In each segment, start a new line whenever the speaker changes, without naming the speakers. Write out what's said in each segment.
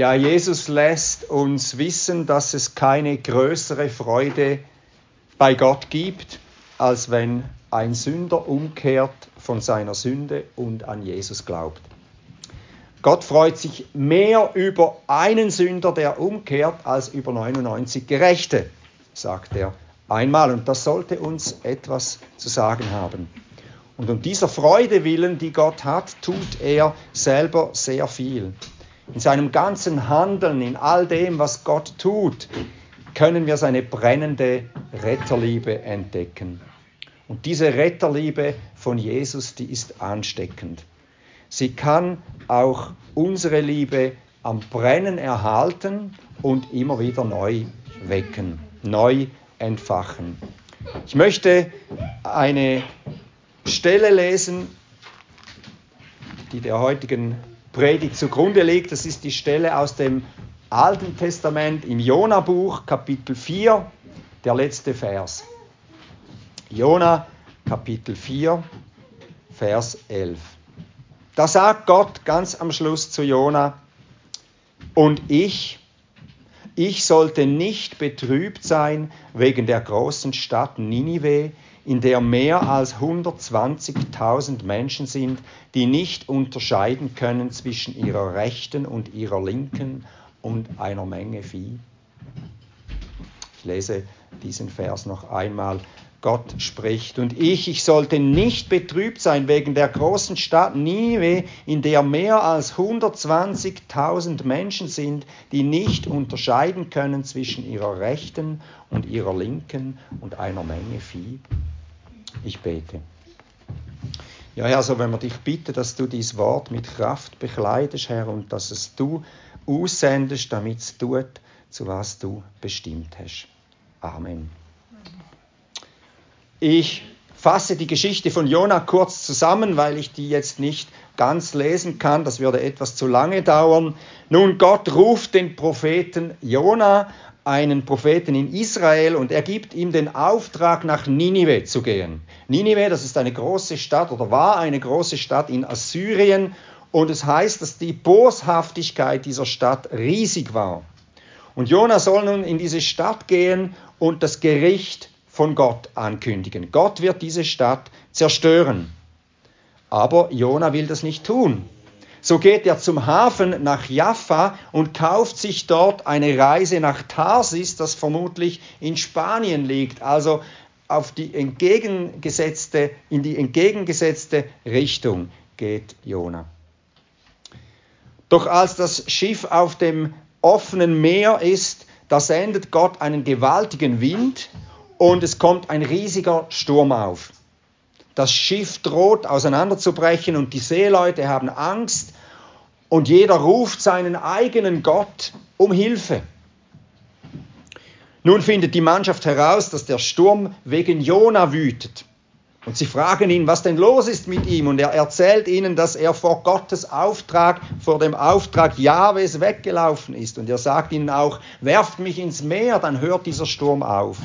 Ja, Jesus lässt uns wissen, dass es keine größere Freude bei Gott gibt, als wenn ein Sünder umkehrt von seiner Sünde und an Jesus glaubt. Gott freut sich mehr über einen Sünder, der umkehrt, als über 99 Gerechte, sagt er einmal. Und das sollte uns etwas zu sagen haben. Und um dieser Freude willen, die Gott hat, tut er selber sehr viel. In seinem ganzen Handeln, in all dem, was Gott tut, können wir seine brennende Retterliebe entdecken. Und diese Retterliebe von Jesus, die ist ansteckend. Sie kann auch unsere Liebe am Brennen erhalten und immer wieder neu wecken, neu entfachen. Ich möchte eine Stelle lesen, die der heutigen Predigt zugrunde liegt. Das ist die Stelle aus dem Alten Testament im Jona-Buch, Kapitel 4, der letzte Vers. Jona, Kapitel 4, Vers 11. Da sagt Gott ganz am Schluss zu Jona, und ich, ich sollte nicht betrübt sein wegen der großen Stadt Ninive, in der mehr als 120.000 Menschen sind, die nicht unterscheiden können zwischen ihrer rechten und ihrer linken und einer Menge Vieh. Ich lese diesen Vers noch einmal. Gott spricht. Und ich, ich sollte nicht betrübt sein wegen der großen Stadt Nive, in der mehr als 120.000 Menschen sind, die nicht unterscheiden können zwischen ihrer rechten und ihrer linken und einer Menge Vieh. Ich bete. Ja, Herr, so wenn wir dich bitten, dass du dieses Wort mit Kraft bekleidest, Herr, und dass es du aussendest, damit es tut, zu was du bestimmt hast. Amen. Ich fasse die Geschichte von Jona kurz zusammen, weil ich die jetzt nicht ganz lesen kann. Das würde etwas zu lange dauern. Nun, Gott ruft den Propheten Jona, einen Propheten in Israel, und er gibt ihm den Auftrag, nach Ninive zu gehen. Ninive, das ist eine große Stadt oder war eine große Stadt in Assyrien. Und es heißt, dass die Boshaftigkeit dieser Stadt riesig war. Und Jona soll nun in diese Stadt gehen und das Gericht von Gott ankündigen. Gott wird diese Stadt zerstören. Aber Jona will das nicht tun. So geht er zum Hafen nach Jaffa und kauft sich dort eine Reise nach Tarsis, das vermutlich in Spanien liegt, also auf die entgegengesetzte, in die entgegengesetzte Richtung geht Jona. Doch als das Schiff auf dem offenen Meer ist, da sendet Gott einen gewaltigen Wind und es kommt ein riesiger Sturm auf. Das Schiff droht auseinanderzubrechen und die Seeleute haben Angst und jeder ruft seinen eigenen Gott um Hilfe. Nun findet die Mannschaft heraus, dass der Sturm wegen Jona wütet. Und sie fragen ihn, was denn los ist mit ihm. Und er erzählt ihnen, dass er vor Gottes Auftrag, vor dem Auftrag Jahwes weggelaufen ist. Und er sagt ihnen auch, werft mich ins Meer, dann hört dieser Sturm auf.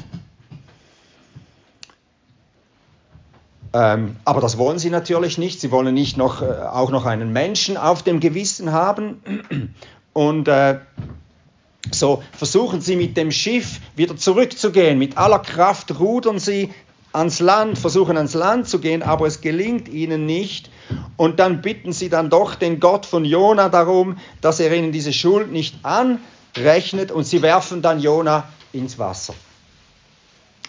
Ähm, aber das wollen sie natürlich nicht. Sie wollen nicht noch, äh, auch noch einen Menschen auf dem Gewissen haben. Und äh, so versuchen sie mit dem Schiff wieder zurückzugehen. Mit aller Kraft rudern sie ans Land, versuchen ans Land zu gehen, aber es gelingt ihnen nicht. Und dann bitten sie dann doch den Gott von Jona darum, dass er ihnen diese Schuld nicht anrechnet und sie werfen dann Jona ins Wasser.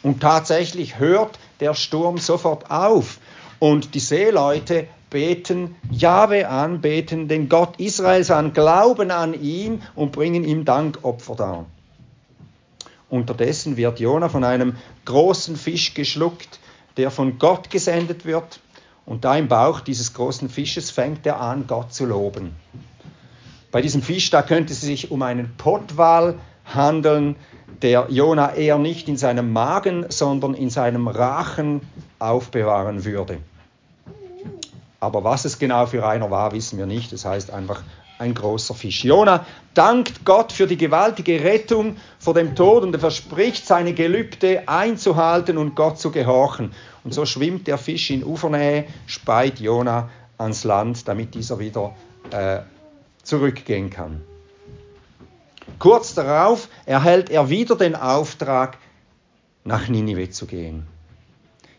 Und tatsächlich hört der Sturm sofort auf. Und die Seeleute beten Jahwe an, beten den Gott Israels an, glauben an ihn und bringen ihm Dankopfer dar. Unterdessen wird Jona von einem großen Fisch geschluckt, der von Gott gesendet wird. Und da im Bauch dieses großen Fisches fängt er an, Gott zu loben. Bei diesem Fisch, da könnte es sich um einen Pottwal handeln, der Jona eher nicht in seinem Magen, sondern in seinem Rachen aufbewahren würde. Aber was es genau für einer war, wissen wir nicht. Das heißt einfach ein großer Fisch. Jona dankt Gott für die gewaltige Rettung vor dem Tod und er verspricht, seine Gelübde einzuhalten und Gott zu gehorchen. Und so schwimmt der Fisch in Ufernähe, speit Jona ans Land, damit dieser wieder äh, zurückgehen kann. Kurz darauf erhält er wieder den Auftrag, nach Ninive zu gehen.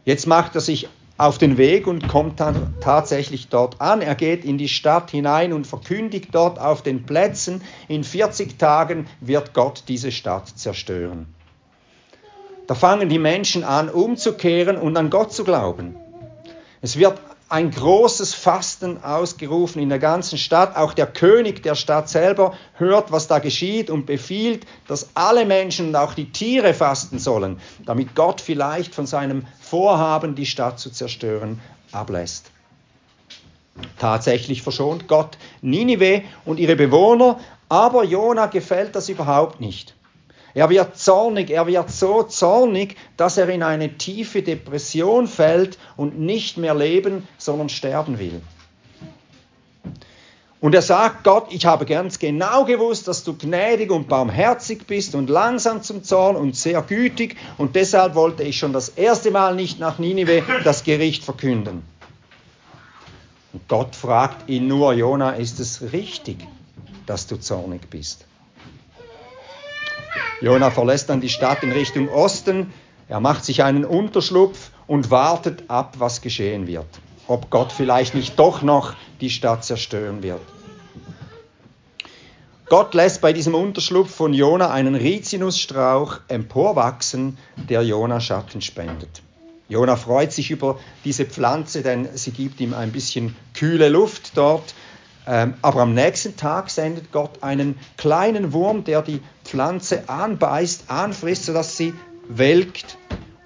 Jetzt macht er sich auf den Weg und kommt dann tatsächlich dort an. Er geht in die Stadt hinein und verkündigt dort auf den Plätzen, in 40 Tagen wird Gott diese Stadt zerstören. Da fangen die Menschen an, umzukehren und an Gott zu glauben. Es wird ein großes Fasten ausgerufen in der ganzen Stadt. Auch der König der Stadt selber hört, was da geschieht und befiehlt, dass alle Menschen und auch die Tiere fasten sollen, damit Gott vielleicht von seinem Vorhaben, die Stadt zu zerstören, ablässt. Tatsächlich verschont Gott Ninive und ihre Bewohner, aber Jona gefällt das überhaupt nicht. Er wird zornig, er wird so zornig, dass er in eine tiefe Depression fällt und nicht mehr leben, sondern sterben will. Und er sagt Gott, ich habe ganz genau gewusst, dass du gnädig und barmherzig bist und langsam zum Zorn und sehr gütig und deshalb wollte ich schon das erste Mal nicht nach Ninive das Gericht verkünden. Und Gott fragt ihn nur, Jona, ist es richtig, dass du zornig bist? Jona verlässt dann die Stadt in Richtung Osten. Er macht sich einen Unterschlupf und wartet ab, was geschehen wird. Ob Gott vielleicht nicht doch noch die Stadt zerstören wird. Gott lässt bei diesem Unterschlupf von Jona einen Rizinusstrauch emporwachsen, der Jona Schatten spendet. Jona freut sich über diese Pflanze, denn sie gibt ihm ein bisschen kühle Luft dort ähm, aber am nächsten Tag sendet Gott einen kleinen Wurm, der die Pflanze anbeißt, anfrisst, sodass sie welkt.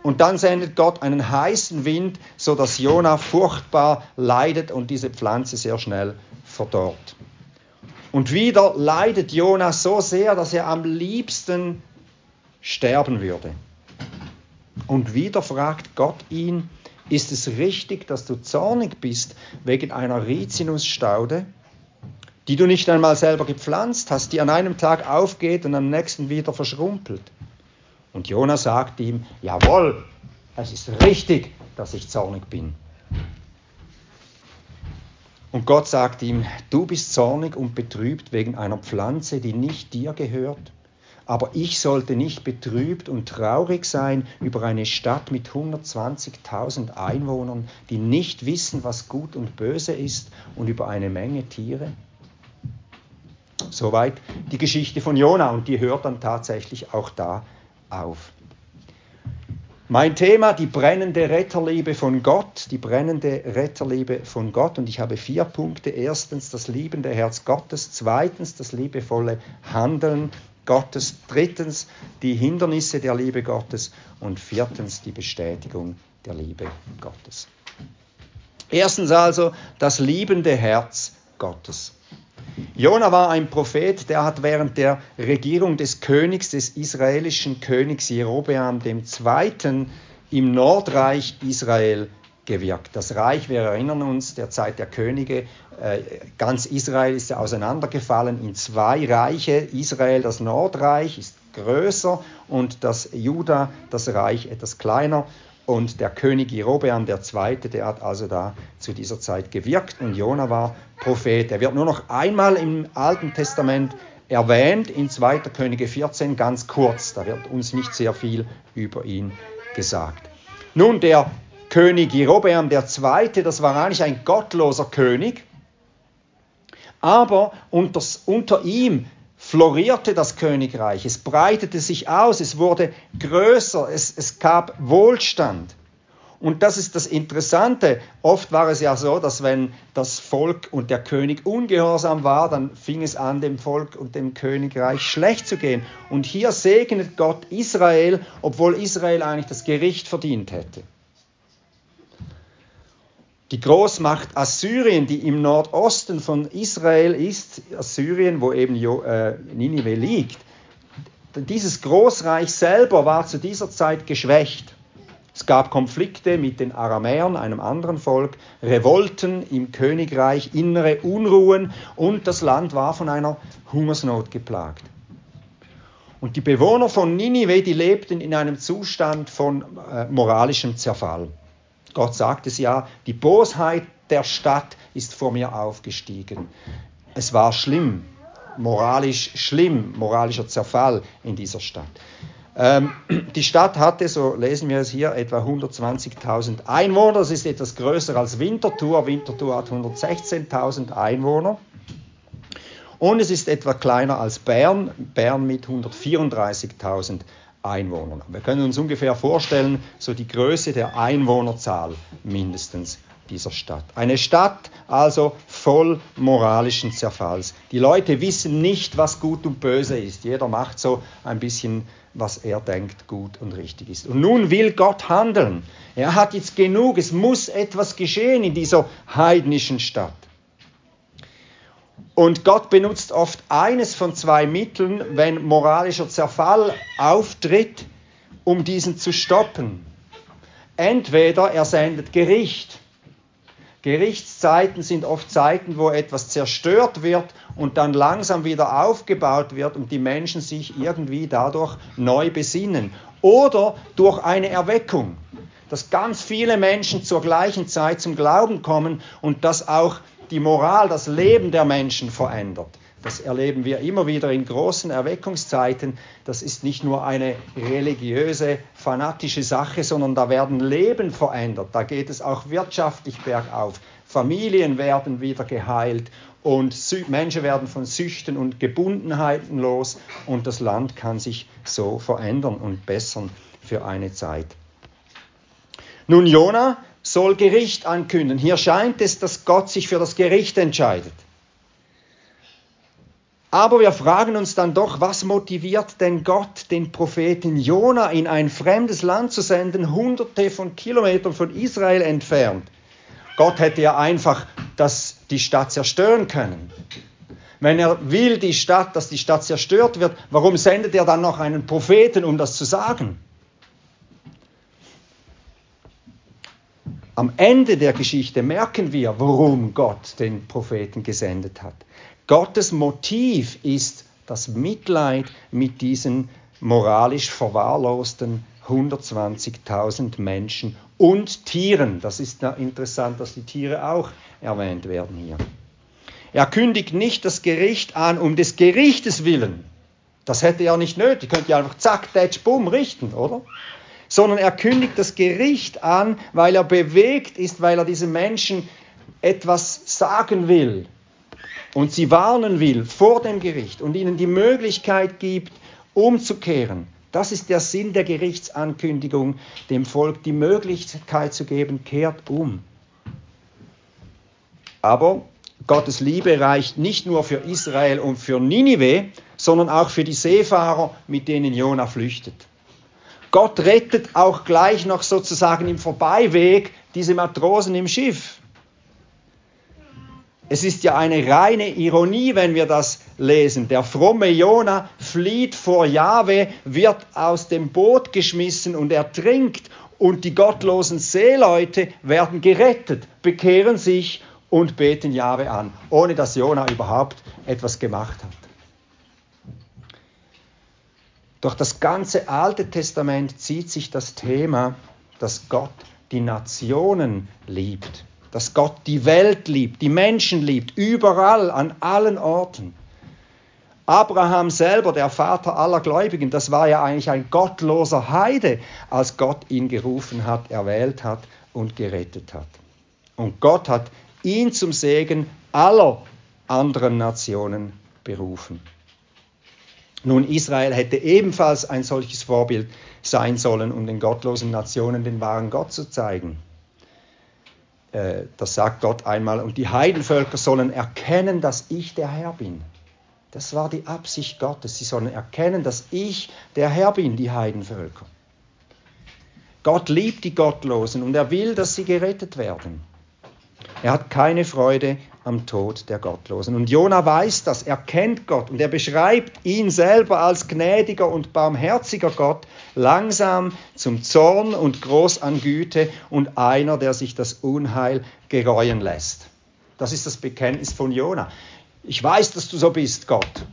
Und dann sendet Gott einen heißen Wind, sodass Jona furchtbar leidet und diese Pflanze sehr schnell verdorrt. Und wieder leidet Jona so sehr, dass er am liebsten sterben würde. Und wieder fragt Gott ihn, ist es richtig, dass du zornig bist wegen einer Rizinusstaude? Die du nicht einmal selber gepflanzt hast, die an einem Tag aufgeht und am nächsten wieder verschrumpelt. Und Jona sagt ihm, jawohl, es ist richtig, dass ich zornig bin. Und Gott sagt ihm, du bist zornig und betrübt wegen einer Pflanze, die nicht dir gehört. Aber ich sollte nicht betrübt und traurig sein über eine Stadt mit 120.000 Einwohnern, die nicht wissen, was gut und böse ist, und über eine Menge Tiere. Soweit die Geschichte von Jona und die hört dann tatsächlich auch da auf. Mein Thema, die brennende Retterliebe von Gott, die brennende Retterliebe von Gott. Und ich habe vier Punkte. Erstens das liebende Herz Gottes. Zweitens das liebevolle Handeln Gottes. Drittens die Hindernisse der Liebe Gottes. Und viertens die Bestätigung der Liebe Gottes. Erstens also das liebende Herz Gottes. Jona war ein Prophet, der hat während der Regierung des Königs, des israelischen Königs Jerobeam II. im Nordreich Israel gewirkt. Das Reich, wir erinnern uns, der Zeit der Könige, äh, ganz Israel ist ja auseinandergefallen in zwei Reiche. Israel, das Nordreich, ist größer und das Juda, das Reich, etwas kleiner. Und der König Jerobeam II., der hat also da zu dieser Zeit gewirkt und Jona war Prophet. Er wird nur noch einmal im Alten Testament erwähnt, in 2. Könige 14, ganz kurz. Da wird uns nicht sehr viel über ihn gesagt. Nun, der König Jerobeam II., das war eigentlich ein gottloser König, aber unter, unter ihm florierte das Königreich, es breitete sich aus, es wurde größer, es, es gab Wohlstand. Und das ist das Interessante. Oft war es ja so, dass wenn das Volk und der König ungehorsam war, dann fing es an, dem Volk und dem Königreich schlecht zu gehen. Und hier segnet Gott Israel, obwohl Israel eigentlich das Gericht verdient hätte. Die Großmacht Assyrien, die im Nordosten von Israel ist, Assyrien, wo eben äh, Ninive liegt, dieses Großreich selber war zu dieser Zeit geschwächt. Es gab Konflikte mit den Aramäern, einem anderen Volk, Revolten im Königreich, innere Unruhen und das Land war von einer Hungersnot geplagt. Und die Bewohner von Ninive, die lebten in einem Zustand von äh, moralischem Zerfall. Gott sagt es ja, die Bosheit der Stadt ist vor mir aufgestiegen. Es war schlimm. moralisch schlimm, moralischer Zerfall in dieser Stadt. Ähm, die Stadt hatte, so lesen wir es hier, etwa 120.000 Einwohner. Das ist etwas größer als Winterthur. Winterthur hat 116.000 Einwohner. Und es ist etwa kleiner als Bern, Bern mit 134.000 Einwohnern. Wir können uns ungefähr vorstellen, so die Größe der Einwohnerzahl mindestens dieser Stadt. Eine Stadt also voll moralischen Zerfalls. Die Leute wissen nicht, was gut und böse ist. Jeder macht so ein bisschen, was er denkt gut und richtig ist. Und nun will Gott handeln. Er hat jetzt genug. Es muss etwas geschehen in dieser heidnischen Stadt. Und Gott benutzt oft eines von zwei Mitteln, wenn moralischer Zerfall auftritt, um diesen zu stoppen. Entweder er sendet Gericht Gerichtszeiten sind oft Zeiten, wo etwas zerstört wird und dann langsam wieder aufgebaut wird und die Menschen sich irgendwie dadurch neu besinnen. Oder durch eine Erweckung, dass ganz viele Menschen zur gleichen Zeit zum Glauben kommen und dass auch die Moral, das Leben der Menschen verändert. Das erleben wir immer wieder in großen Erweckungszeiten. Das ist nicht nur eine religiöse, fanatische Sache, sondern da werden Leben verändert. Da geht es auch wirtschaftlich bergauf. Familien werden wieder geheilt und Menschen werden von Süchten und Gebundenheiten los und das Land kann sich so verändern und bessern für eine Zeit. Nun, Jona soll Gericht ankündigen. Hier scheint es, dass Gott sich für das Gericht entscheidet. Aber wir fragen uns dann doch, was motiviert denn Gott, den Propheten Jona in ein fremdes Land zu senden, hunderte von Kilometern von Israel entfernt? Gott hätte ja einfach das, die Stadt zerstören können. Wenn er will, die Stadt, dass die Stadt zerstört wird, warum sendet er dann noch einen Propheten, um das zu sagen? Am Ende der Geschichte merken wir, warum Gott den Propheten gesendet hat. Gottes Motiv ist das Mitleid mit diesen moralisch verwahrlosten 120.000 Menschen und Tieren. Das ist interessant, dass die Tiere auch erwähnt werden hier. Er kündigt nicht das Gericht an um des Gerichtes willen. Das hätte er nicht nötig. Könnte ja einfach zack, datsch, bumm richten, oder? Sondern er kündigt das Gericht an, weil er bewegt ist, weil er diesen Menschen etwas sagen will, und sie warnen will vor dem Gericht und ihnen die Möglichkeit gibt, umzukehren. Das ist der Sinn der Gerichtsankündigung, dem Volk die Möglichkeit zu geben, kehrt um. Aber Gottes Liebe reicht nicht nur für Israel und für Ninive, sondern auch für die Seefahrer, mit denen Jona flüchtet. Gott rettet auch gleich noch sozusagen im Vorbeiweg diese Matrosen im Schiff. Es ist ja eine reine Ironie, wenn wir das lesen. Der fromme Jona flieht vor Jahwe, wird aus dem Boot geschmissen und ertrinkt und die gottlosen Seeleute werden gerettet, bekehren sich und beten Jahwe an, ohne dass Jona überhaupt etwas gemacht hat. Durch das ganze Alte Testament zieht sich das Thema, dass Gott die Nationen liebt dass Gott die Welt liebt, die Menschen liebt, überall, an allen Orten. Abraham selber, der Vater aller Gläubigen, das war ja eigentlich ein gottloser Heide, als Gott ihn gerufen hat, erwählt hat und gerettet hat. Und Gott hat ihn zum Segen aller anderen Nationen berufen. Nun, Israel hätte ebenfalls ein solches Vorbild sein sollen, um den gottlosen Nationen den wahren Gott zu zeigen. Äh, das sagt Gott einmal, und die Heidenvölker sollen erkennen, dass ich der Herr bin. Das war die Absicht Gottes. Sie sollen erkennen, dass ich der Herr bin, die Heidenvölker. Gott liebt die Gottlosen und er will, dass sie gerettet werden. Er hat keine Freude am Tod der Gottlosen. Und Jona weiß das, er kennt Gott und er beschreibt ihn selber als gnädiger und barmherziger Gott, langsam zum Zorn und groß an Güte und einer, der sich das Unheil gereuen lässt. Das ist das Bekenntnis von Jona. Ich weiß, dass du so bist, Gott.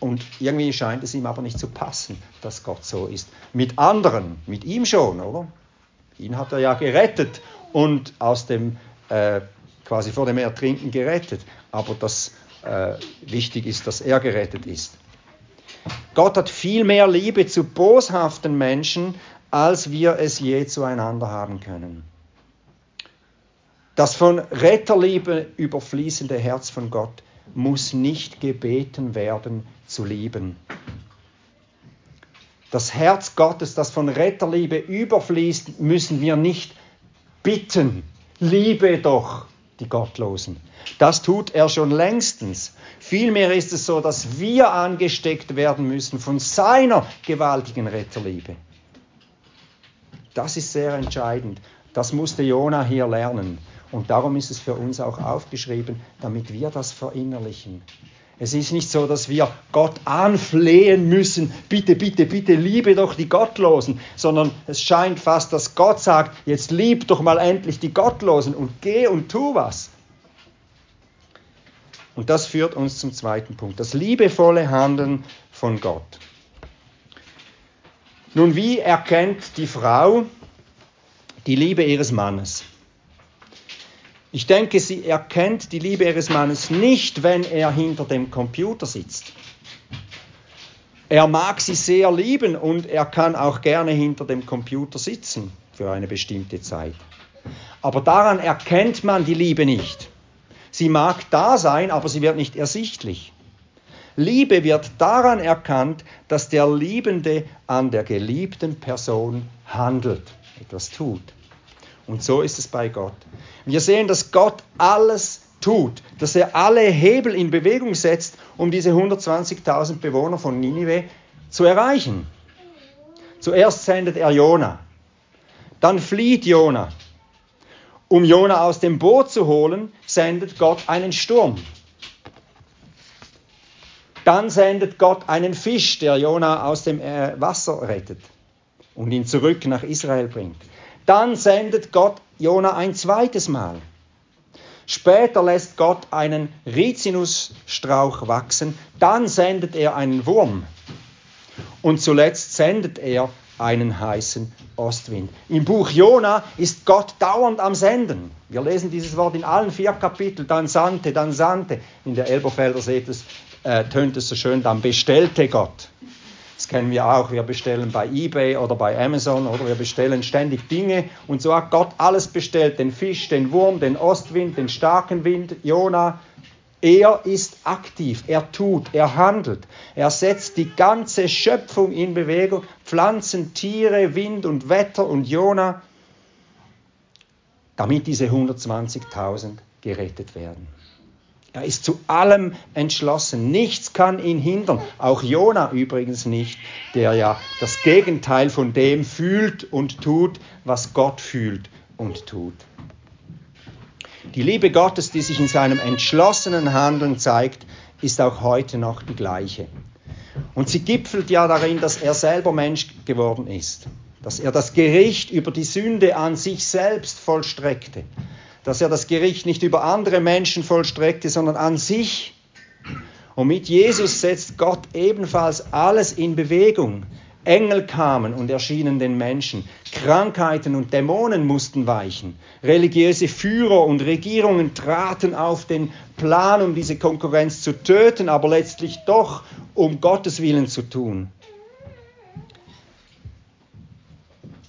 Und irgendwie scheint es ihm aber nicht zu passen, dass Gott so ist. Mit anderen, mit ihm schon, oder? Ihn hat er ja gerettet und aus dem äh, quasi vor dem Ertrinken gerettet. Aber das äh, wichtig ist, dass er gerettet ist. Gott hat viel mehr Liebe zu boshaften Menschen, als wir es je zueinander haben können. Das von Retterliebe überfließende Herz von Gott muss nicht gebeten werden zu lieben. Das Herz Gottes, das von Retterliebe überfließt, müssen wir nicht bitten. Liebe doch die Gottlosen. Das tut er schon längstens. Vielmehr ist es so, dass wir angesteckt werden müssen von seiner gewaltigen Retterliebe. Das ist sehr entscheidend. Das musste Jona hier lernen. Und darum ist es für uns auch aufgeschrieben, damit wir das verinnerlichen. Es ist nicht so, dass wir Gott anflehen müssen, bitte, bitte, bitte, liebe doch die Gottlosen, sondern es scheint fast, dass Gott sagt, jetzt lieb doch mal endlich die Gottlosen und geh und tu was. Und das führt uns zum zweiten Punkt, das liebevolle Handeln von Gott. Nun, wie erkennt die Frau die Liebe ihres Mannes? Ich denke, sie erkennt die Liebe ihres Mannes nicht, wenn er hinter dem Computer sitzt. Er mag sie sehr lieben und er kann auch gerne hinter dem Computer sitzen für eine bestimmte Zeit. Aber daran erkennt man die Liebe nicht. Sie mag da sein, aber sie wird nicht ersichtlich. Liebe wird daran erkannt, dass der Liebende an der geliebten Person handelt, etwas tut. Und so ist es bei Gott. Wir sehen, dass Gott alles tut, dass er alle Hebel in Bewegung setzt, um diese 120.000 Bewohner von Ninive zu erreichen. Zuerst sendet er Jona, dann flieht Jona, um Jona aus dem Boot zu holen, sendet Gott einen Sturm. Dann sendet Gott einen Fisch, der Jona aus dem äh, Wasser rettet und ihn zurück nach Israel bringt. Dann sendet Gott Jona ein zweites Mal. Später lässt Gott einen Rizinusstrauch wachsen, dann sendet er einen Wurm und zuletzt sendet er einen heißen Ostwind. Im Buch Jona ist Gott dauernd am Senden. Wir lesen dieses Wort in allen vier Kapiteln. Dann sandte, dann sandte. In der Elberfelder seht es, äh, tönt es so schön, dann bestellte Gott. Das kennen wir auch. Wir bestellen bei eBay oder bei Amazon oder wir bestellen ständig Dinge. Und so hat Gott alles bestellt: den Fisch, den Wurm, den Ostwind, den starken Wind, Jona, er ist aktiv, er tut, er handelt. Er setzt die ganze Schöpfung in Bewegung, Pflanzen, Tiere, Wind und Wetter und Jona, damit diese 120.000 gerettet werden. Er ist zu allem entschlossen. Nichts kann ihn hindern. Auch Jona übrigens nicht, der ja das Gegenteil von dem fühlt und tut, was Gott fühlt und tut. Die Liebe Gottes, die sich in seinem entschlossenen Handeln zeigt, ist auch heute noch die gleiche. Und sie gipfelt ja darin, dass er selber Mensch geworden ist, dass er das Gericht über die Sünde an sich selbst vollstreckte, dass er das Gericht nicht über andere Menschen vollstreckte, sondern an sich. Und mit Jesus setzt Gott ebenfalls alles in Bewegung. Engel kamen und erschienen den Menschen. Krankheiten und Dämonen mussten weichen. Religiöse Führer und Regierungen traten auf den Plan, um diese Konkurrenz zu töten, aber letztlich doch um Gottes Willen zu tun.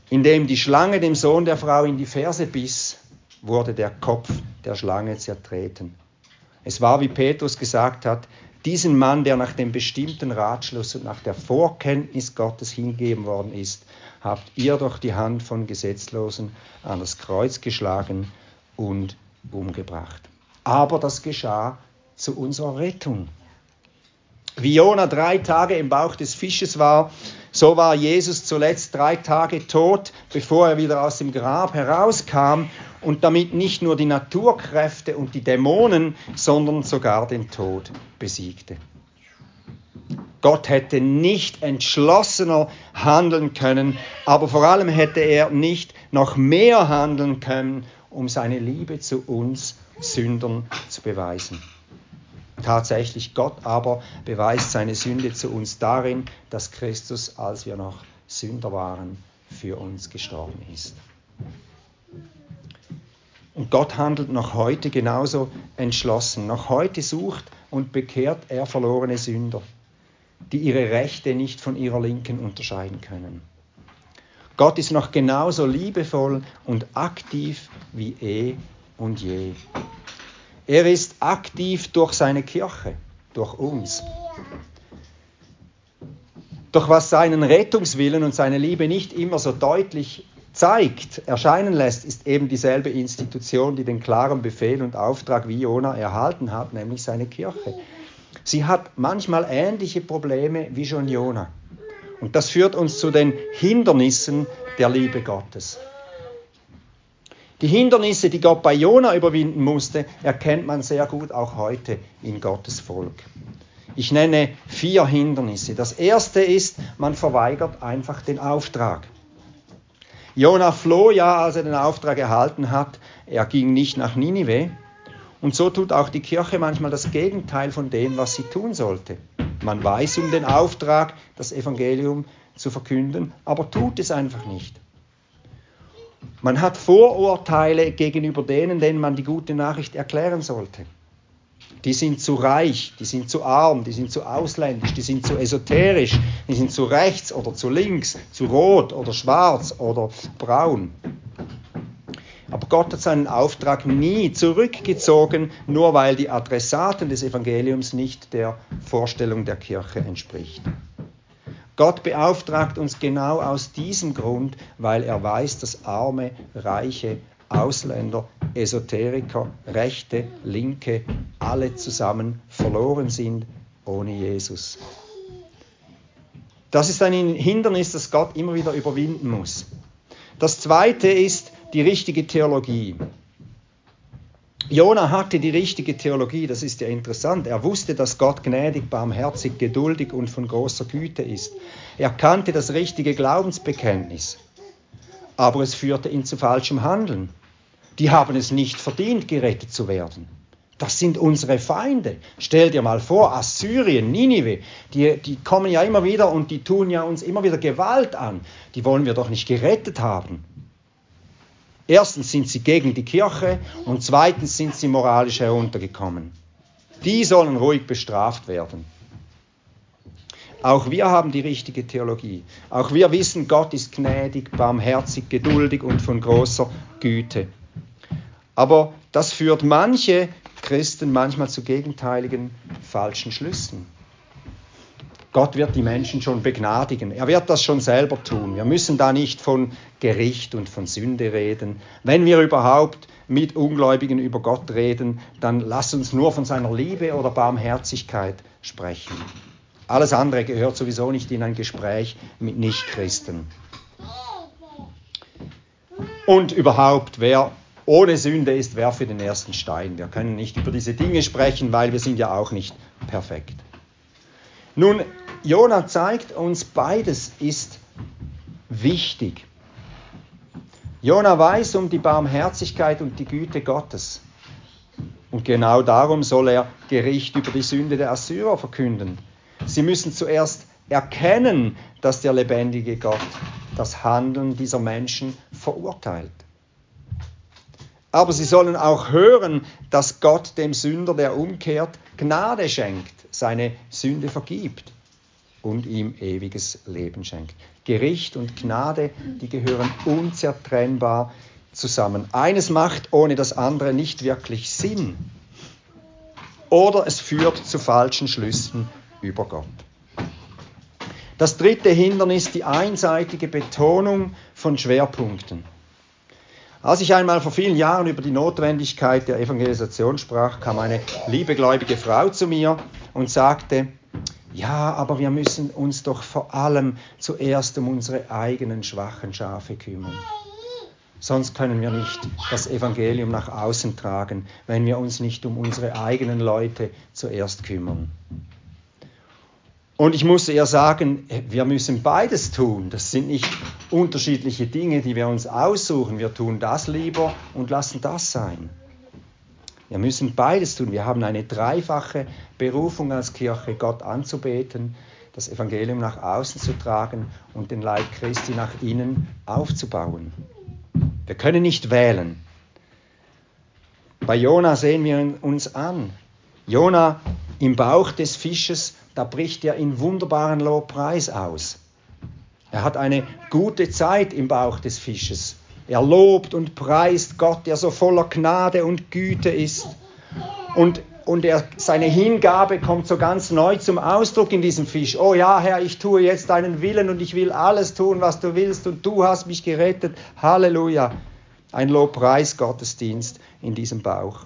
Indem die Schlange dem Sohn der Frau in die Ferse biss, wurde der Kopf der Schlange zertreten. Es war, wie Petrus gesagt hat, diesen Mann, der nach dem bestimmten Ratschluss und nach der Vorkenntnis Gottes hingegeben worden ist, habt ihr doch die Hand von Gesetzlosen an das Kreuz geschlagen und umgebracht. Aber das geschah zu unserer Rettung. Wie Jona drei Tage im Bauch des Fisches war, so war Jesus zuletzt drei Tage tot, bevor er wieder aus dem Grab herauskam und damit nicht nur die Naturkräfte und die Dämonen, sondern sogar den Tod besiegte. Gott hätte nicht entschlossener handeln können, aber vor allem hätte er nicht noch mehr handeln können, um seine Liebe zu uns Sündern zu beweisen. Tatsächlich, Gott aber beweist seine Sünde zu uns darin, dass Christus, als wir noch Sünder waren, für uns gestorben ist. Und Gott handelt noch heute genauso entschlossen. Noch heute sucht und bekehrt er verlorene Sünder, die ihre Rechte nicht von ihrer Linken unterscheiden können. Gott ist noch genauso liebevoll und aktiv wie eh und je. Er ist aktiv durch seine Kirche, durch uns. Doch was seinen Rettungswillen und seine Liebe nicht immer so deutlich zeigt, erscheinen lässt, ist eben dieselbe Institution, die den klaren Befehl und Auftrag wie Jona erhalten hat, nämlich seine Kirche. Sie hat manchmal ähnliche Probleme wie schon Jona. Und das führt uns zu den Hindernissen der Liebe Gottes. Die Hindernisse, die Gott bei Jona überwinden musste, erkennt man sehr gut auch heute in Gottes Volk. Ich nenne vier Hindernisse. Das erste ist, man verweigert einfach den Auftrag. Jona floh ja, als er den Auftrag erhalten hat. Er ging nicht nach Ninive. Und so tut auch die Kirche manchmal das Gegenteil von dem, was sie tun sollte. Man weiß um den Auftrag, das Evangelium zu verkünden, aber tut es einfach nicht. Man hat Vorurteile gegenüber denen, denen man die gute Nachricht erklären sollte. Die sind zu reich, die sind zu arm, die sind zu ausländisch, die sind zu esoterisch, die sind zu rechts oder zu links, zu rot oder schwarz oder braun. Aber Gott hat seinen Auftrag nie zurückgezogen, nur weil die Adressaten des Evangeliums nicht der Vorstellung der Kirche entspricht. Gott beauftragt uns genau aus diesem Grund, weil er weiß, dass arme, reiche, Ausländer, Esoteriker, Rechte, Linke, alle zusammen verloren sind ohne Jesus. Das ist ein Hindernis, das Gott immer wieder überwinden muss. Das zweite ist die richtige Theologie. Jona hatte die richtige Theologie, das ist ja interessant. Er wusste, dass Gott gnädig, barmherzig, geduldig und von großer Güte ist. Er kannte das richtige Glaubensbekenntnis, aber es führte ihn zu falschem Handeln. Die haben es nicht verdient, gerettet zu werden. Das sind unsere Feinde. Stell dir mal vor, Assyrien, Ninive, die, die kommen ja immer wieder und die tun ja uns immer wieder Gewalt an. Die wollen wir doch nicht gerettet haben. Erstens sind sie gegen die Kirche und zweitens sind sie moralisch heruntergekommen. Die sollen ruhig bestraft werden. Auch wir haben die richtige Theologie. Auch wir wissen, Gott ist gnädig, barmherzig, geduldig und von großer Güte. Aber das führt manche Christen manchmal zu gegenteiligen falschen Schlüssen. Gott wird die Menschen schon begnadigen. Er wird das schon selber tun. Wir müssen da nicht von Gericht und von Sünde reden. Wenn wir überhaupt mit Ungläubigen über Gott reden, dann lass uns nur von seiner Liebe oder Barmherzigkeit sprechen. Alles andere gehört sowieso nicht in ein Gespräch mit Nichtchristen. Und überhaupt, wer ohne Sünde ist, werfe den ersten Stein. Wir können nicht über diese Dinge sprechen, weil wir sind ja auch nicht perfekt. Nun, Jona zeigt uns, beides ist wichtig. Jona weiß um die Barmherzigkeit und die Güte Gottes. Und genau darum soll er Gericht über die Sünde der Assyrer verkünden. Sie müssen zuerst erkennen, dass der lebendige Gott das Handeln dieser Menschen verurteilt. Aber sie sollen auch hören, dass Gott dem Sünder, der umkehrt, Gnade schenkt, seine Sünde vergibt und ihm ewiges Leben schenkt. Gericht und Gnade, die gehören unzertrennbar zusammen. Eines macht ohne das andere nicht wirklich Sinn. Oder es führt zu falschen Schlüssen über Gott. Das dritte Hindernis, die einseitige Betonung von Schwerpunkten. Als ich einmal vor vielen Jahren über die Notwendigkeit der Evangelisation sprach, kam eine liebegläubige Frau zu mir und sagte, ja, aber wir müssen uns doch vor allem zuerst um unsere eigenen schwachen Schafe kümmern. Sonst können wir nicht das Evangelium nach außen tragen, wenn wir uns nicht um unsere eigenen Leute zuerst kümmern. Und ich muss ihr sagen, wir müssen beides tun. Das sind nicht unterschiedliche Dinge, die wir uns aussuchen. Wir tun das lieber und lassen das sein. Wir müssen beides tun. Wir haben eine dreifache Berufung als Kirche, Gott anzubeten, das Evangelium nach außen zu tragen und den Leib Christi nach innen aufzubauen. Wir können nicht wählen. Bei Jona sehen wir uns an. Jona im Bauch des Fisches, da bricht er in wunderbaren Lobpreis aus. Er hat eine gute Zeit im Bauch des Fisches. Er lobt und preist Gott, der so voller Gnade und Güte ist. Und, und er, seine Hingabe kommt so ganz neu zum Ausdruck in diesem Fisch. Oh ja, Herr, ich tue jetzt deinen Willen und ich will alles tun, was du willst und du hast mich gerettet. Halleluja. Ein Lobpreis-Gottesdienst in diesem Bauch.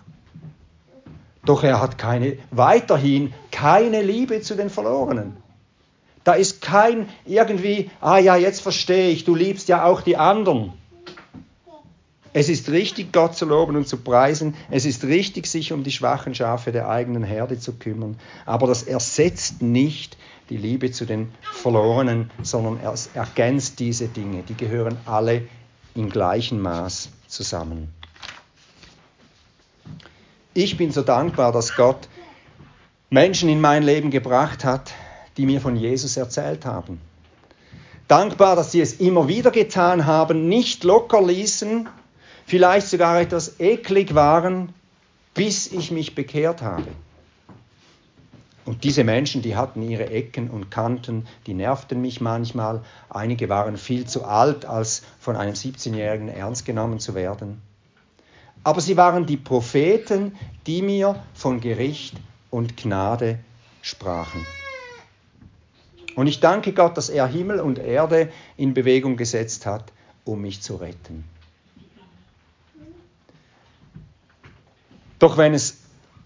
Doch er hat keine, weiterhin keine Liebe zu den Verlorenen. Da ist kein irgendwie, ah ja, jetzt verstehe ich, du liebst ja auch die anderen. Es ist richtig, Gott zu loben und zu preisen. Es ist richtig, sich um die schwachen Schafe der eigenen Herde zu kümmern. Aber das ersetzt nicht die Liebe zu den Verlorenen, sondern es ergänzt diese Dinge. Die gehören alle im gleichen Maß zusammen. Ich bin so dankbar, dass Gott Menschen in mein Leben gebracht hat, die mir von Jesus erzählt haben. Dankbar, dass sie es immer wieder getan haben, nicht locker ließen, vielleicht sogar etwas eklig waren, bis ich mich bekehrt habe. Und diese Menschen, die hatten ihre Ecken und Kanten, die nervten mich manchmal. Einige waren viel zu alt, als von einem 17-Jährigen ernst genommen zu werden. Aber sie waren die Propheten, die mir von Gericht und Gnade sprachen. Und ich danke Gott, dass er Himmel und Erde in Bewegung gesetzt hat, um mich zu retten. Doch wenn es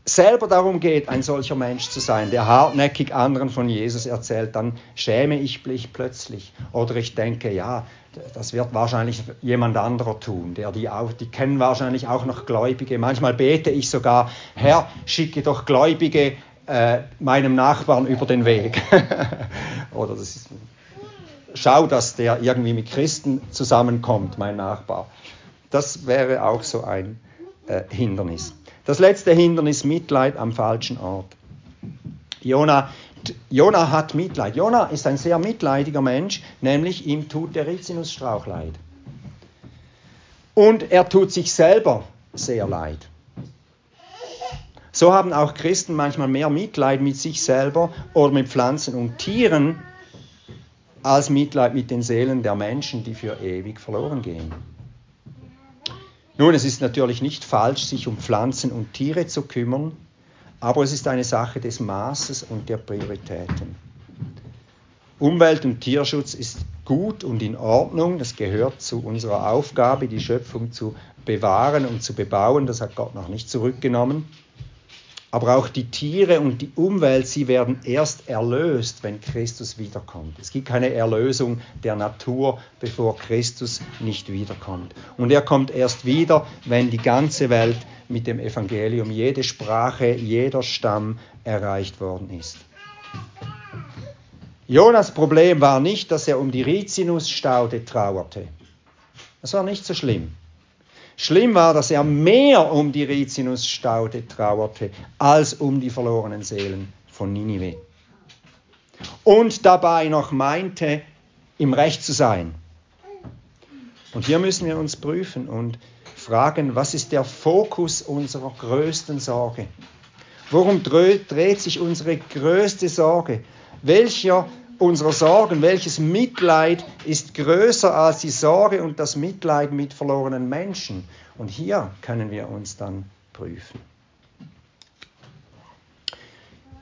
selber darum geht, ein solcher Mensch zu sein, der hartnäckig anderen von Jesus erzählt, dann schäme ich mich plötzlich. Oder ich denke, ja, das wird wahrscheinlich jemand anderer tun, der die auch, die kennen wahrscheinlich auch noch Gläubige. Manchmal bete ich sogar, Herr, schicke doch Gläubige äh, meinem Nachbarn über den Weg. Oder das ist, schau, dass der irgendwie mit Christen zusammenkommt, mein Nachbar. Das wäre auch so ein äh, Hindernis. Das letzte Hindernis, Mitleid am falschen Ort. Jona, Jona hat Mitleid. Jona ist ein sehr mitleidiger Mensch, nämlich ihm tut der Rizinusstrauch leid. Und er tut sich selber sehr leid. So haben auch Christen manchmal mehr Mitleid mit sich selber oder mit Pflanzen und Tieren als Mitleid mit den Seelen der Menschen, die für ewig verloren gehen. Nun, es ist natürlich nicht falsch, sich um Pflanzen und Tiere zu kümmern, aber es ist eine Sache des Maßes und der Prioritäten. Umwelt- und Tierschutz ist gut und in Ordnung. Das gehört zu unserer Aufgabe, die Schöpfung zu bewahren und zu bebauen. Das hat Gott noch nicht zurückgenommen. Aber auch die Tiere und die Umwelt, sie werden erst erlöst, wenn Christus wiederkommt. Es gibt keine Erlösung der Natur, bevor Christus nicht wiederkommt. Und er kommt erst wieder, wenn die ganze Welt mit dem Evangelium, jede Sprache, jeder Stamm erreicht worden ist. Jonas Problem war nicht, dass er um die Rizinusstaude trauerte. Das war nicht so schlimm. Schlimm war, dass er mehr um die Rizinusstaude trauerte, als um die verlorenen Seelen von Ninive. Und dabei noch meinte, im Recht zu sein. Und hier müssen wir uns prüfen und fragen, was ist der Fokus unserer größten Sorge? Worum dreht sich unsere größte Sorge? Welcher unserer Sorgen, welches Mitleid ist größer als die Sorge und das Mitleid mit verlorenen Menschen? Und hier können wir uns dann prüfen.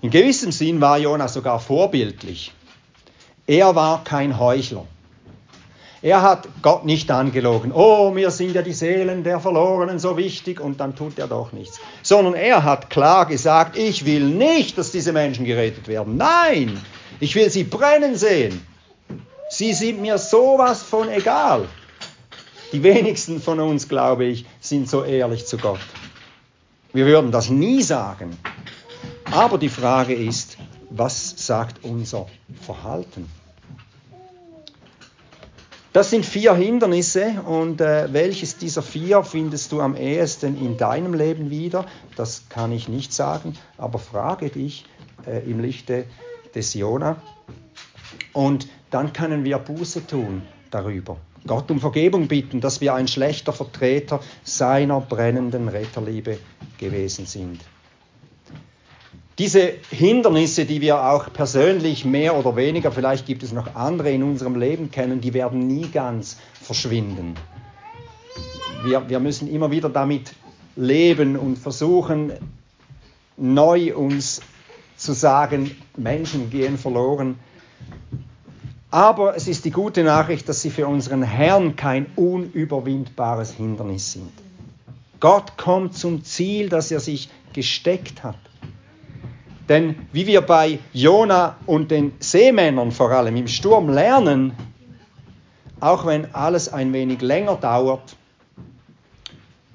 In gewissem Sinn war Jonas sogar vorbildlich. Er war kein Heuchler. Er hat Gott nicht angelogen. Oh, mir sind ja die Seelen der Verlorenen so wichtig und dann tut er doch nichts. Sondern er hat klar gesagt, ich will nicht, dass diese Menschen gerettet werden. Nein, ich will sie brennen sehen. Sie sind mir sowas von egal. Die wenigsten von uns, glaube ich, sind so ehrlich zu Gott. Wir würden das nie sagen. Aber die Frage ist, was sagt unser Verhalten? Das sind vier Hindernisse und äh, welches dieser vier findest du am ehesten in deinem Leben wieder? Das kann ich nicht sagen, aber frage dich äh, im Lichte des Jona. Und dann können wir Buße tun darüber. Gott um Vergebung bitten, dass wir ein schlechter Vertreter seiner brennenden Retterliebe gewesen sind. Diese Hindernisse, die wir auch persönlich mehr oder weniger, vielleicht gibt es noch andere in unserem Leben kennen, die werden nie ganz verschwinden. Wir, wir müssen immer wieder damit leben und versuchen, neu uns zu sagen, Menschen gehen verloren. Aber es ist die gute Nachricht, dass sie für unseren Herrn kein unüberwindbares Hindernis sind. Gott kommt zum Ziel, das er sich gesteckt hat. Denn wie wir bei Jona und den Seemännern vor allem im Sturm lernen, auch wenn alles ein wenig länger dauert,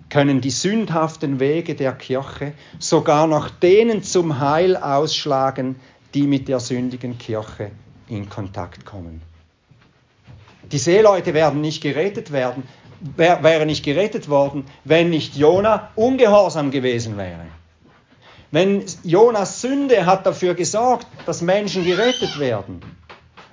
können die sündhaften Wege der Kirche sogar noch denen zum Heil ausschlagen, die mit der sündigen Kirche in Kontakt kommen. Die Seeleute werden nicht gerettet werden, wären nicht gerettet worden, wenn nicht Jona ungehorsam gewesen wäre. Wenn Jonas Sünde hat dafür gesorgt, dass Menschen gerettet werden.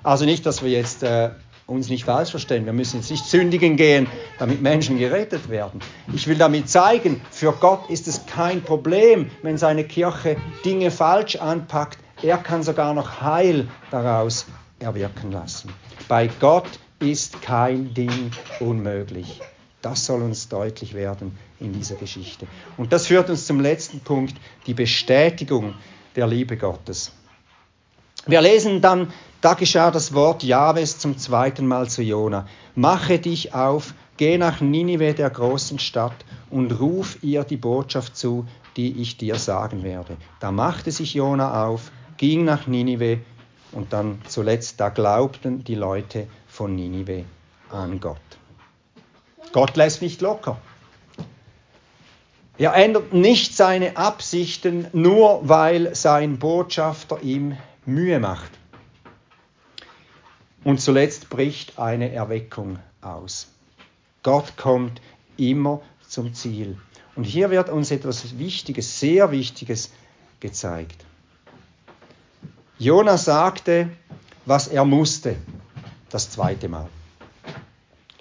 Also nicht, dass wir jetzt äh, uns nicht falsch verstehen, wir müssen jetzt nicht sündigen gehen, damit Menschen gerettet werden. Ich will damit zeigen, für Gott ist es kein Problem, wenn seine Kirche Dinge falsch anpackt. Er kann sogar noch Heil daraus erwirken lassen. Bei Gott ist kein Ding unmöglich. Das soll uns deutlich werden in dieser Geschichte. Und das führt uns zum letzten Punkt, die Bestätigung der Liebe Gottes. Wir lesen dann, da geschah das Wort Jahwes zum zweiten Mal zu Jona. Mache dich auf, geh nach Ninive, der großen Stadt, und ruf ihr die Botschaft zu, die ich dir sagen werde. Da machte sich Jona auf, ging nach Ninive, und dann zuletzt, da glaubten die Leute von Ninive an Gott. Gott lässt nicht locker. Er ändert nicht seine Absichten nur, weil sein Botschafter ihm Mühe macht. Und zuletzt bricht eine Erweckung aus. Gott kommt immer zum Ziel. Und hier wird uns etwas Wichtiges, sehr Wichtiges gezeigt. Jona sagte, was er musste, das zweite Mal.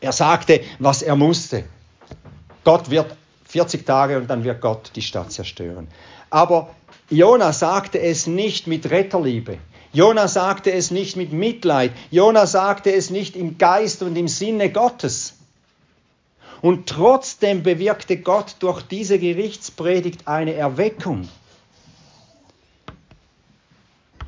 Er sagte, was er musste. Gott wird 40 Tage und dann wird Gott die Stadt zerstören. Aber Jona sagte es nicht mit Retterliebe. Jona sagte es nicht mit Mitleid. Jona sagte es nicht im Geist und im Sinne Gottes. Und trotzdem bewirkte Gott durch diese Gerichtspredigt eine Erweckung.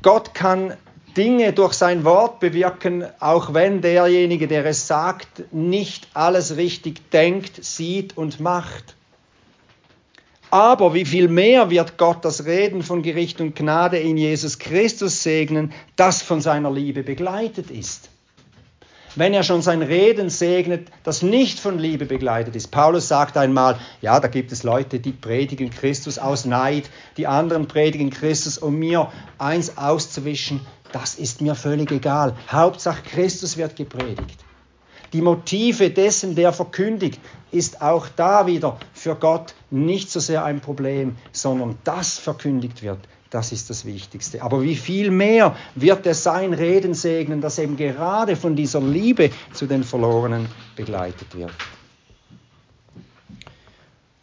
Gott kann Dinge durch sein Wort bewirken, auch wenn derjenige, der es sagt, nicht alles richtig denkt, sieht und macht. Aber wie viel mehr wird Gott das Reden von Gericht und Gnade in Jesus Christus segnen, das von seiner Liebe begleitet ist wenn er schon sein Reden segnet, das nicht von Liebe begleitet ist. Paulus sagt einmal, ja, da gibt es Leute, die predigen Christus aus Neid, die anderen predigen Christus, um mir eins auszuwischen, das ist mir völlig egal. Hauptsache Christus wird gepredigt. Die Motive dessen, der verkündigt, ist auch da wieder für Gott nicht so sehr ein Problem, sondern das verkündigt wird, das ist das Wichtigste. Aber wie viel mehr wird er sein Reden segnen, das eben gerade von dieser Liebe zu den Verlorenen begleitet wird.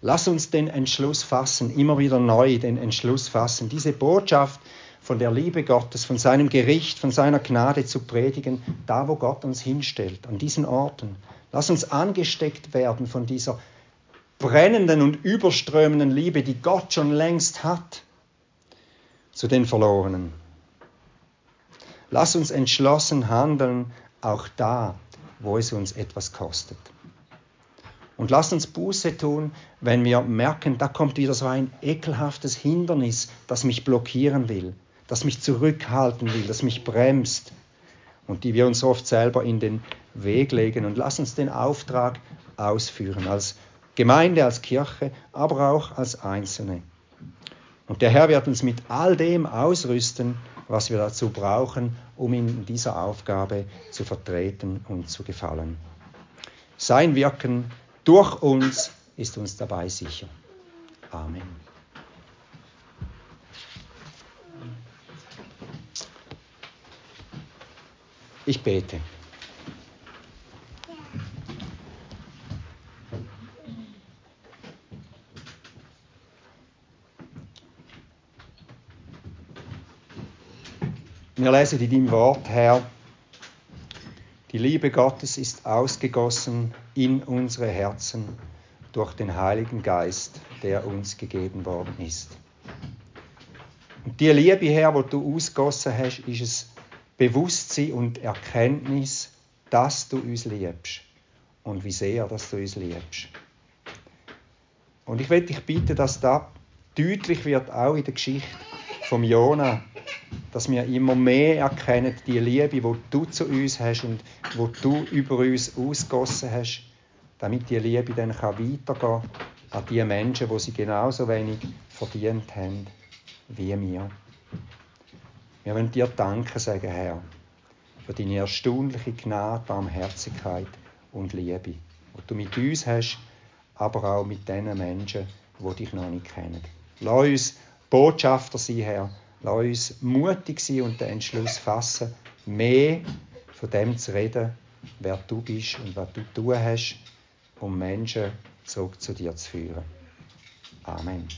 Lass uns den Entschluss fassen, immer wieder neu den Entschluss fassen, diese Botschaft von der Liebe Gottes, von seinem Gericht, von seiner Gnade zu predigen, da wo Gott uns hinstellt, an diesen Orten. Lass uns angesteckt werden von dieser brennenden und überströmenden Liebe, die Gott schon längst hat zu den Verlorenen. Lass uns entschlossen handeln, auch da, wo es uns etwas kostet. Und lass uns Buße tun, wenn wir merken, da kommt wieder so ein ekelhaftes Hindernis, das mich blockieren will, das mich zurückhalten will, das mich bremst und die wir uns oft selber in den Weg legen. Und lass uns den Auftrag ausführen, als Gemeinde, als Kirche, aber auch als Einzelne. Und der Herr wird uns mit all dem ausrüsten, was wir dazu brauchen, um ihn in dieser Aufgabe zu vertreten und zu gefallen. Sein Wirken durch uns ist uns dabei sicher. Amen. Ich bete. Wir lesen in deinem Wort, Herr, die Liebe Gottes ist ausgegossen in unsere Herzen durch den Heiligen Geist, der uns gegeben worden ist. Und die Liebe, Herr, die du ausgossen hast, ist es Bewusstsein und Erkenntnis, dass du uns liebst und wie sehr, dass du uns liebst. Und ich will dich bitten, dass da deutlich wird, auch in der Geschichte vom Jona, dass wir immer mehr erkennen, die Liebe, die du zu uns hast und wo du über uns ausgossen hast, damit die Liebe dann weitergehen kann an die Menschen, wo sie genauso wenig verdient haben wie wir. Wir wollen dir danken sagen, Herr, für deine erstaunliche Gnade, Barmherzigkeit und Liebe, die du mit uns hast, aber auch mit den Menschen, die dich noch nicht kennen. Lass uns Botschafter sein, Herr. Lass uns mutig sein und den Entschluss fassen, mehr von dem zu reden, wer du bist und was du tun hast, um Menschen zurück zu dir zu führen. Amen.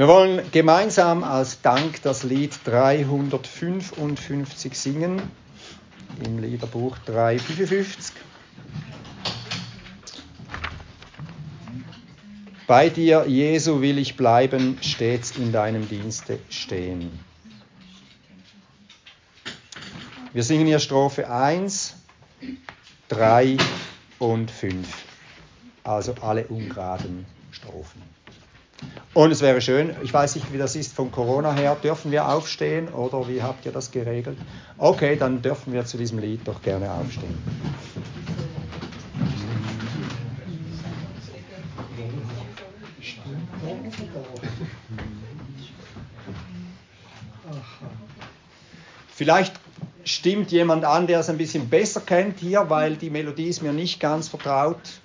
Wir wollen gemeinsam als Dank das Lied 355 singen, im Liederbuch 355. Bei dir, Jesu, will ich bleiben, stets in deinem Dienste stehen. Wir singen hier Strophe 1, 3 und 5. Also alle ungeraden Strophen. Und es wäre schön, ich weiß nicht, wie das ist von Corona her, dürfen wir aufstehen oder wie habt ihr das geregelt? Okay, dann dürfen wir zu diesem Lied doch gerne aufstehen. Vielleicht stimmt jemand an, der es ein bisschen besser kennt hier, weil die Melodie ist mir nicht ganz vertraut.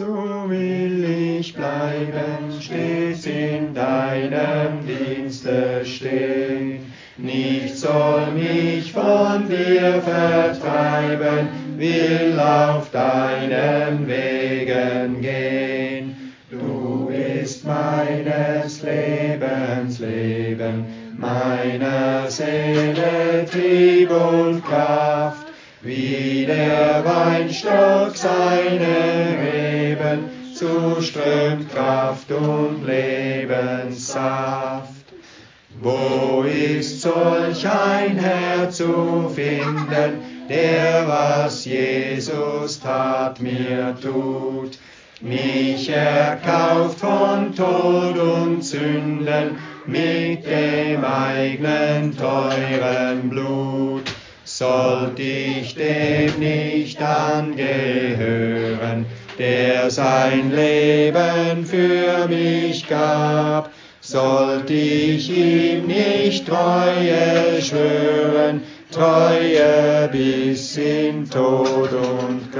So will ich bleiben, stets in deinem Dienste stehen. Nichts soll mich von dir vertreiben, will auf deinen Wegen gehen. Du bist meines Lebens Leben, meiner Seele Trieb und Kraft wie der Weinstock seine Reben, so strömt Kraft und Lebenssaft. Wo ist solch ein Herr zu finden, der was Jesus tat mir tut, mich erkauft von Tod und Sünden mit dem eigenen teuren Blut sollt ich dem nicht angehören, der sein Leben für mich gab, sollt ich ihm nicht Treue schwören, Treue bis in Tod und